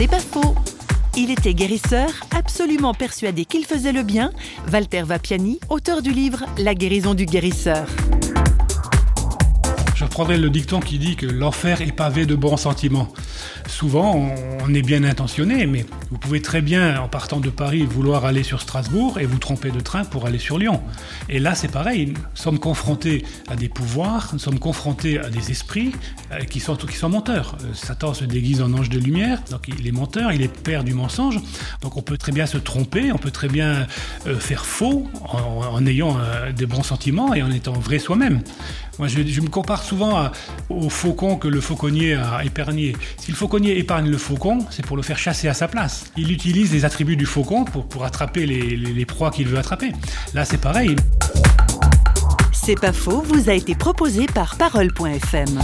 C'est pas faux. Il était guérisseur, absolument persuadé qu'il faisait le bien. Walter Vapiani, auteur du livre La guérison du guérisseur. Je reprendrai le dicton qui dit que l'enfer est pavé de bons sentiments. Souvent, on est bien intentionné, mais vous pouvez très bien, en partant de Paris, vouloir aller sur Strasbourg et vous tromper de train pour aller sur Lyon. Et là, c'est pareil. Nous sommes confrontés à des pouvoirs, nous sommes confrontés à des esprits euh, qui sont, qui sont menteurs. Euh, Satan se déguise en ange de lumière, donc il est menteur, il est père du mensonge. Donc on peut très bien se tromper, on peut très bien euh, faire faux en, ayant des bons sentiments et en étant vrai soi-même. Moi, je, me compare souvent au faucon que le fauconnier a épargné. Si le fauconnier épargne le faucon, c'est pour le faire chasser à sa place. Il utilise les attributs du faucon pour, attraper les, les proies qu'il veut attraper. Là, c'est pareil. C'est pas faux, vous a été proposé par Parole.fm.